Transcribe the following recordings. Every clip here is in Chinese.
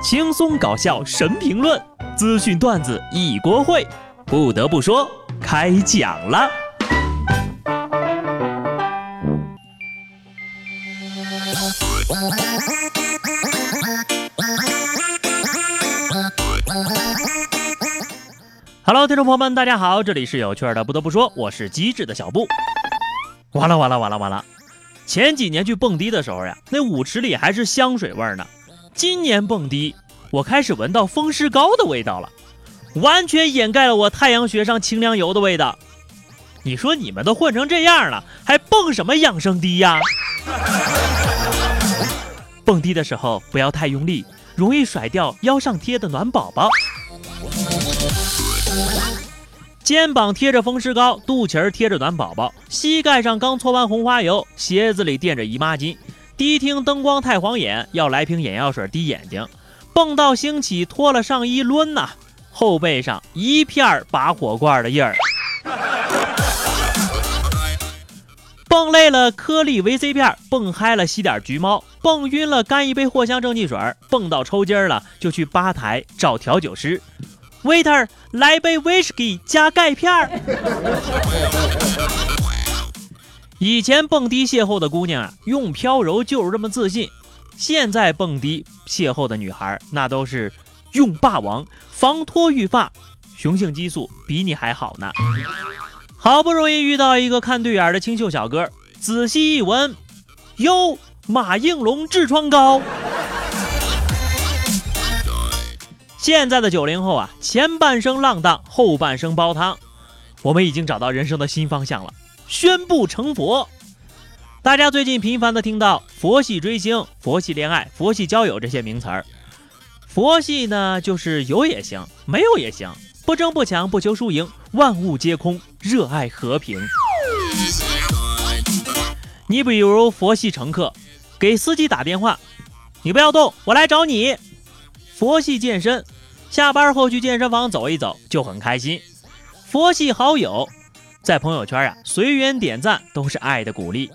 轻松搞笑神评论，资讯段子一锅烩。不得不说，开讲了。Hello，听众朋友们，大家好，这里是有趣的。不得不说，我是机智的小布。完了完了完了完了！前几年去蹦迪的时候呀，那舞池里还是香水味呢。今年蹦迪，我开始闻到风湿膏的味道了，完全掩盖了我太阳穴上清凉油的味道。你说你们都混成这样了，还蹦什么养生迪呀？蹦迪的时候不要太用力，容易甩掉腰上贴的暖宝宝。肩膀贴着风湿膏，肚脐儿贴着暖宝宝，膝盖上刚搓完红花油，鞋子里垫着姨妈巾。迪厅灯光太晃眼，要来瓶眼药水滴眼睛。蹦到兴起，脱了上衣抡呐，后背上一片拔火罐的印儿。蹦累了颗粒维 C 片，蹦嗨了吸点橘猫，蹦晕了干一杯藿香正气水，蹦到抽筋了就去吧台找调酒师。Waiter，来杯 whisky 加钙片儿。以前蹦迪邂逅的姑娘啊，用飘柔就是这么自信。现在蹦迪邂逅的女孩，那都是用霸王防脱育发，雄性激素比你还好呢。好不容易遇到一个看对眼的清秀小哥，仔细一闻，哟，马应龙痔疮膏。现在的九零后啊，前半生浪荡，后半生煲汤。我们已经找到人生的新方向了，宣布成佛。大家最近频繁的听到佛系追星、佛系恋爱、佛系交友这些名词儿。佛系呢，就是有也行，没有也行，不争不抢，不求输赢，万物皆空，热爱和平。你比如佛系乘客，给司机打电话，你不要动，我来找你。佛系健身。下班后去健身房走一走就很开心。佛系好友在朋友圈啊随缘点赞都是爱的鼓励。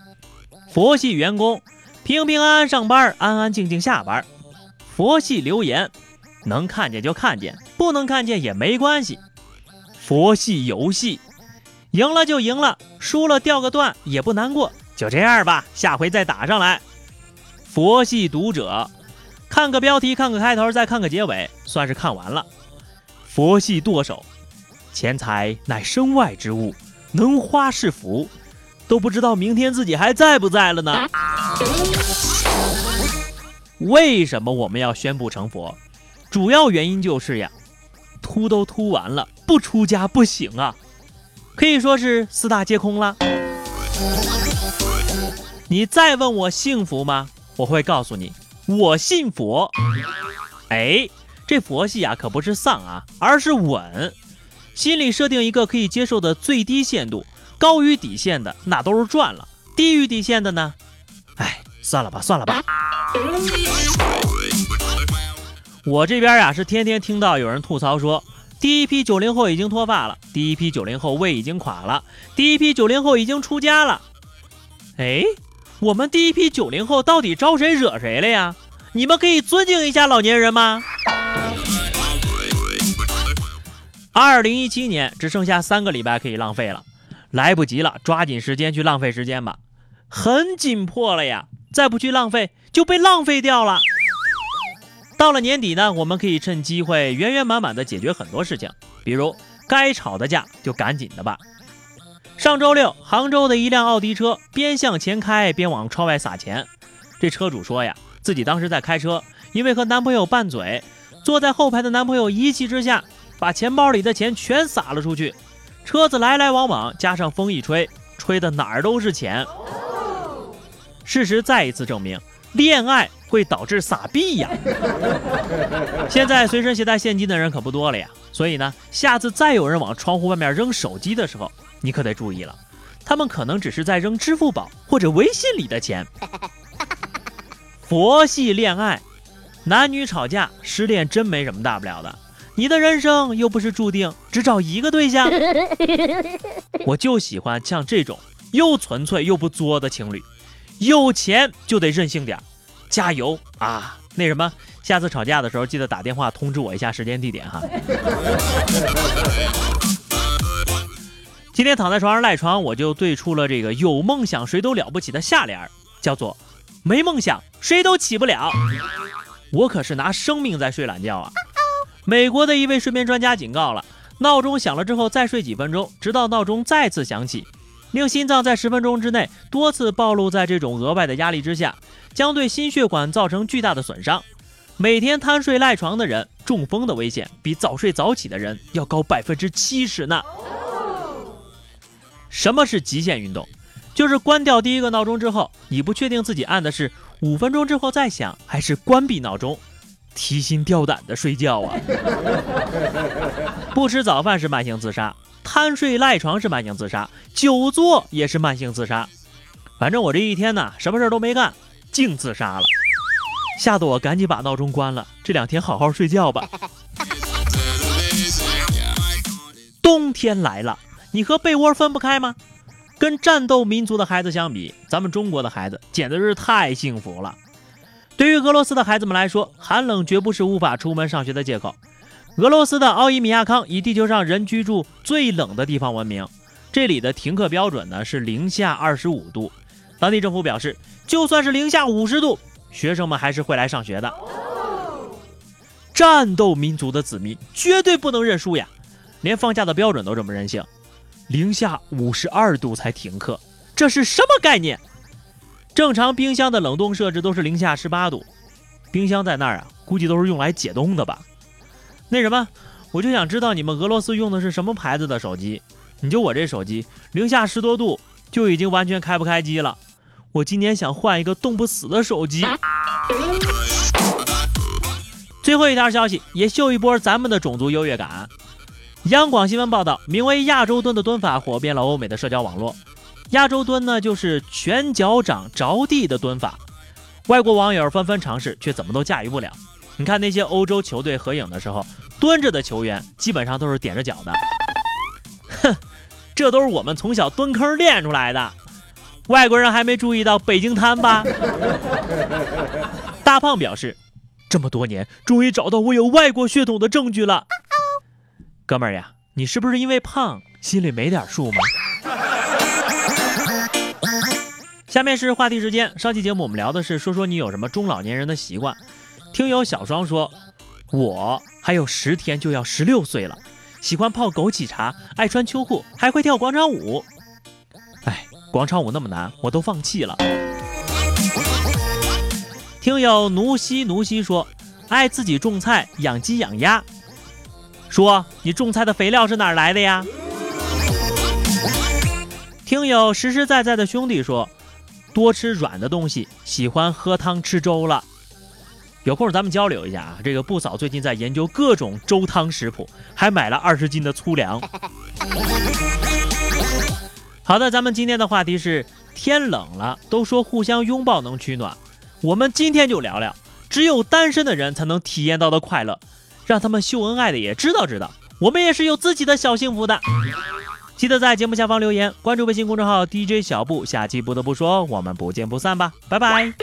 佛系员工平平安安上班，安安静静下班。佛系留言能看见就看见，不能看见也没关系。佛系游戏赢了就赢了，输了掉个段也不难过，就这样吧，下回再打上来。佛系读者。看个标题，看个开头，再看个结尾，算是看完了。佛系剁手，钱财乃身外之物，能花是福，都不知道明天自己还在不在了呢。为什么我们要宣布成佛？主要原因就是呀，秃都秃完了，不出家不行啊，可以说是四大皆空了。你再问我幸福吗？我会告诉你。我信佛，哎，这佛系啊可不是丧啊，而是稳。心里设定一个可以接受的最低限度，高于底线的那都是赚了，低于底线的呢，哎，算了吧，算了吧。我这边呀是天天听到有人吐槽说，第一批九零后已经脱发了，第一批九零后胃已经垮了，第一批九零后已经出家了。哎。我们第一批九零后到底招谁惹谁了呀？你们可以尊敬一下老年人吗？二零一七年只剩下三个礼拜可以浪费了，来不及了，抓紧时间去浪费时间吧，很紧迫了呀！再不去浪费就被浪费掉了。到了年底呢，我们可以趁机会圆圆满满的解决很多事情，比如该吵的架就赶紧的吧。上周六，杭州的一辆奥迪车边向前开边往窗外撒钱。这车主说呀，自己当时在开车，因为和男朋友拌嘴，坐在后排的男朋友一气之下，把钱包里的钱全撒了出去。车子来来往往，加上风一吹，吹的哪儿都是钱。事实再一次证明，恋爱会导致撒币呀。现在随身携带现金的人可不多了呀，所以呢，下次再有人往窗户外面扔手机的时候，你可得注意了，他们可能只是在扔支付宝或者微信里的钱。佛系恋爱，男女吵架失恋真没什么大不了的，你的人生又不是注定只找一个对象。我就喜欢像这种又纯粹又不作的情侣，有钱就得任性点，加油啊！那什么，下次吵架的时候记得打电话通知我一下时间地点哈。今天躺在床上赖床，我就对出了这个“有梦想谁都了不起”的下联，叫做“没梦想谁都起不了”。我可是拿生命在睡懒觉啊！美国的一位睡眠专家警告了：闹钟响了之后再睡几分钟，直到闹钟再次响起，令心脏在十分钟之内多次暴露在这种额外的压力之下，将对心血管造成巨大的损伤。每天贪睡赖床的人，中风的危险比早睡早起的人要高百分之七十呢。什么是极限运动？就是关掉第一个闹钟之后，你不确定自己按的是五分钟之后再响，还是关闭闹钟，提心吊胆的睡觉啊！不吃早饭是慢性自杀，贪睡赖床是慢性自杀，久坐也是慢性自杀。反正我这一天呢，什么事都没干，净自杀了，吓得我赶紧把闹钟关了。这两天好好睡觉吧。冬天来了。你和被窝分不开吗？跟战斗民族的孩子相比，咱们中国的孩子简直是太幸福了。对于俄罗斯的孩子们来说，寒冷绝不是无法出门上学的借口。俄罗斯的奥伊米亚康以地球上人居住最冷的地方闻名，这里的停课标准呢是零下二十五度。当地政府表示，就算是零下五十度，学生们还是会来上学的。战斗民族的子民绝对不能认输呀！连放假的标准都这么任性。零下五十二度才停课，这是什么概念？正常冰箱的冷冻设置都是零下十八度，冰箱在那儿啊，估计都是用来解冻的吧？那什么，我就想知道你们俄罗斯用的是什么牌子的手机？你就我这手机，零下十多度就已经完全开不开机了。我今年想换一个冻不死的手机。最后一条消息，也秀一波咱们的种族优越感。央广新闻报道，名为“亚洲蹲”的蹲法火遍了欧美的社交网络。亚洲蹲呢，就是全脚掌着地的蹲法。外国网友纷纷尝试，却怎么都驾驭不了。你看那些欧洲球队合影的时候，蹲着的球员基本上都是踮着脚的。哼，这都是我们从小蹲坑练出来的。外国人还没注意到北京瘫吧？大胖表示，这么多年，终于找到我有外国血统的证据了。哥们儿呀，你是不是因为胖心里没点数吗？下面是话题时间。上期节目我们聊的是说说你有什么中老年人的习惯。听友小双说，我还有十天就要十六岁了，喜欢泡枸杞茶，爱穿秋裤，还会跳广场舞。哎，广场舞那么难，我都放弃了。听友奴西奴西说，爱自己种菜，养鸡养鸭。说你种菜的肥料是哪来的呀？听友实实在在的兄弟说，多吃软的东西，喜欢喝汤吃粥了。有空咱们交流一下啊。这个布嫂最近在研究各种粥汤食谱，还买了二十斤的粗粮。好的，咱们今天的话题是天冷了，都说互相拥抱能取暖，我们今天就聊聊只有单身的人才能体验到的快乐。让他们秀恩爱的也知道知道，我们也是有自己的小幸福的。记得在节目下方留言，关注微信公众号 DJ 小布，下期不得不说，我们不见不散吧，拜拜。